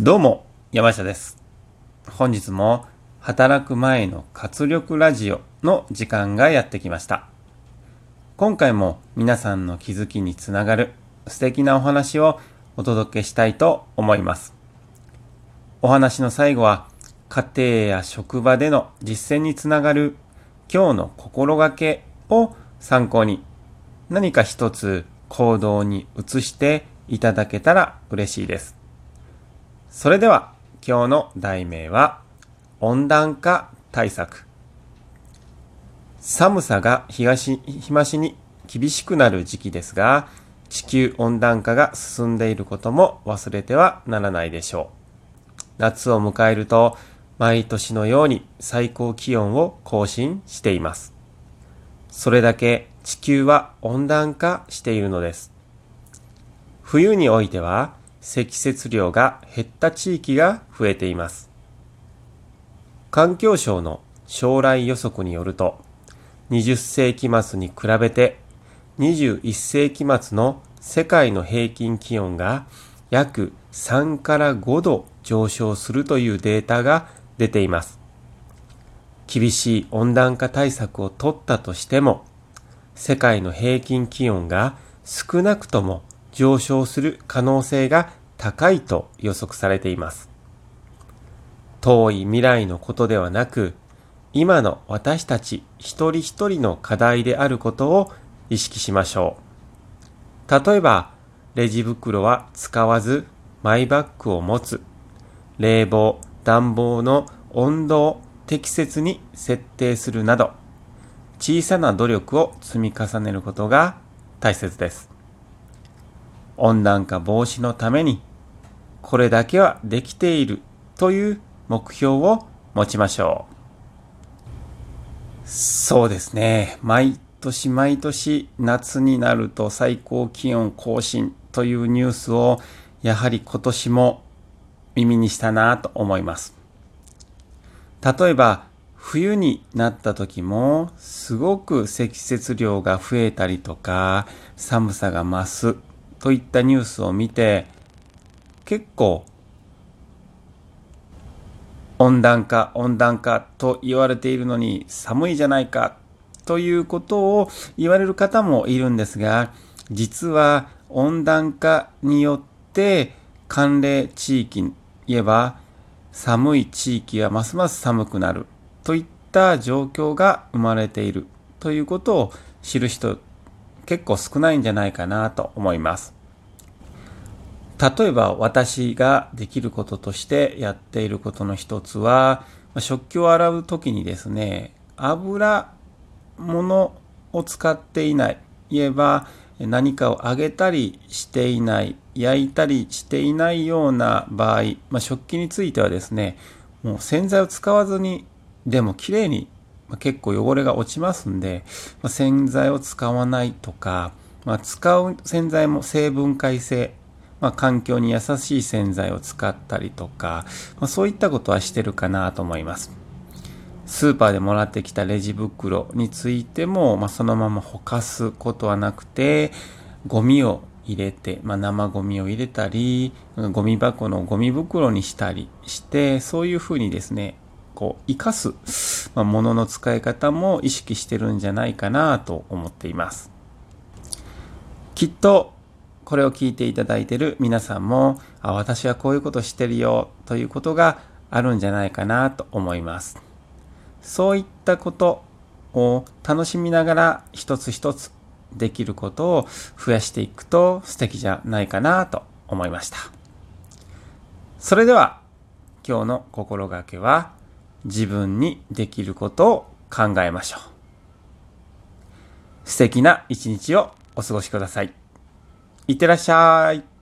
どうも、山下です。本日も働く前の活力ラジオの時間がやってきました。今回も皆さんの気づきにつながる素敵なお話をお届けしたいと思います。お話の最後は家庭や職場での実践につながる今日の心がけを参考に何か一つ行動に移していただけたら嬉しいです。それでは今日の題名は温暖化対策。寒さが東、日増しに厳しくなる時期ですが、地球温暖化が進んでいることも忘れてはならないでしょう。夏を迎えると毎年のように最高気温を更新しています。それだけ地球は温暖化しているのです。冬においては積雪量が減った地域が増えています。環境省の将来予測によると、20世紀末に比べて21世紀末の世界の平均気温が約3から5度上昇するというデータが出ています。厳しい温暖化対策を取ったとしても、世界の平均気温が少なくとも上昇する可能性が高いと予測されています。遠い未来のことではなく、今の私たち一人一人の課題であることを意識しましょう。例えば、レジ袋は使わずマイバッグを持つ。冷房、暖房の温度を適切に設定するなど、小さな努力を積み重ねることが大切です。温暖化防止のために、これだけはできているという目標を持ちましょう。そうですね。毎年毎年夏になると最高気温更新というニュースをやはり今年も耳にしたなと思います。例えば冬になった時もすごく積雪量が増えたりとか寒さが増すといったニュースを見て結構温暖化温暖化と言われているのに寒いじゃないかということを言われる方もいるんですが実は温暖化によって寒冷地域に言えば寒い地域はますます寒くなるといった状況が生まれているということを知る人結構少ないんじゃないかなと思います。例えば私ができることとしてやっていることの一つは食器を洗う時にですね油物を使っていない言えば何かを揚げたりしていない焼いたりしていないような場合、まあ、食器についてはですねもう洗剤を使わずにでもきれいに、まあ、結構汚れが落ちますんで、まあ、洗剤を使わないとか、まあ、使う洗剤も成分解性ま、環境に優しい洗剤を使ったりとか、ま、そういったことはしてるかなと思います。スーパーでもらってきたレジ袋についても、ま、そのままほかすことはなくて、ゴミを入れて、まあ、生ゴミを入れたり、ゴミ箱のゴミ袋にしたりして、そういうふうにですね、こう、生かす、まあ、ものの使い方も意識してるんじゃないかなと思っています。きっと、これを聞いていただいている皆さんも、あ、私はこういうことしてるよということがあるんじゃないかなと思います。そういったことを楽しみながら一つ一つできることを増やしていくと素敵じゃないかなと思いました。それでは今日の心がけは自分にできることを考えましょう。素敵な一日をお過ごしください。いってらっしゃい。